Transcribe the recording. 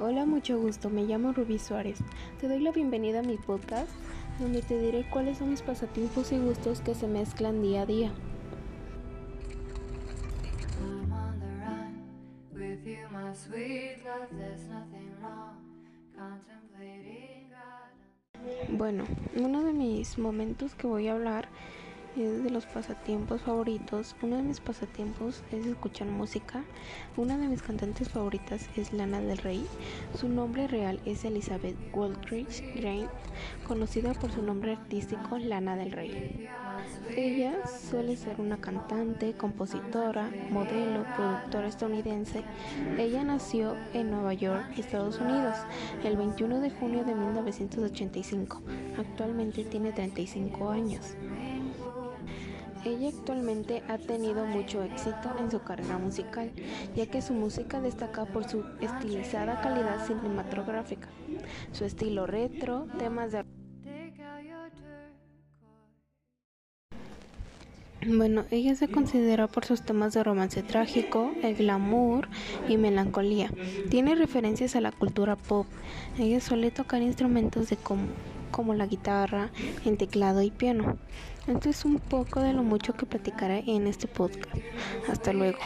Hola, mucho gusto. Me llamo Rubí Suárez. Te doy la bienvenida a mi podcast, donde te diré cuáles son mis pasatiempos y gustos que se mezclan día a día. Bueno, uno de mis momentos que voy a hablar es de los pasatiempos favoritos. Uno de mis pasatiempos es escuchar música. Una de mis cantantes favoritas es Lana del Rey. Su nombre real es Elizabeth Waldridge Grant, conocida por su nombre artístico Lana del Rey. Ella suele ser una cantante, compositora, modelo, productora estadounidense. Ella nació en Nueva York, Estados Unidos, el 21 de junio de 1985. Actualmente tiene 35 años. Ella actualmente ha tenido mucho éxito en su carrera musical, ya que su música destaca por su estilizada calidad cinematográfica, su estilo retro, temas de... Bueno, ella se considera por sus temas de romance trágico, el glamour y melancolía. Tiene referencias a la cultura pop. Ella suele tocar instrumentos de como, como la guitarra, el teclado y piano. Esto es un poco de lo mucho que platicaré en este podcast. Hasta luego.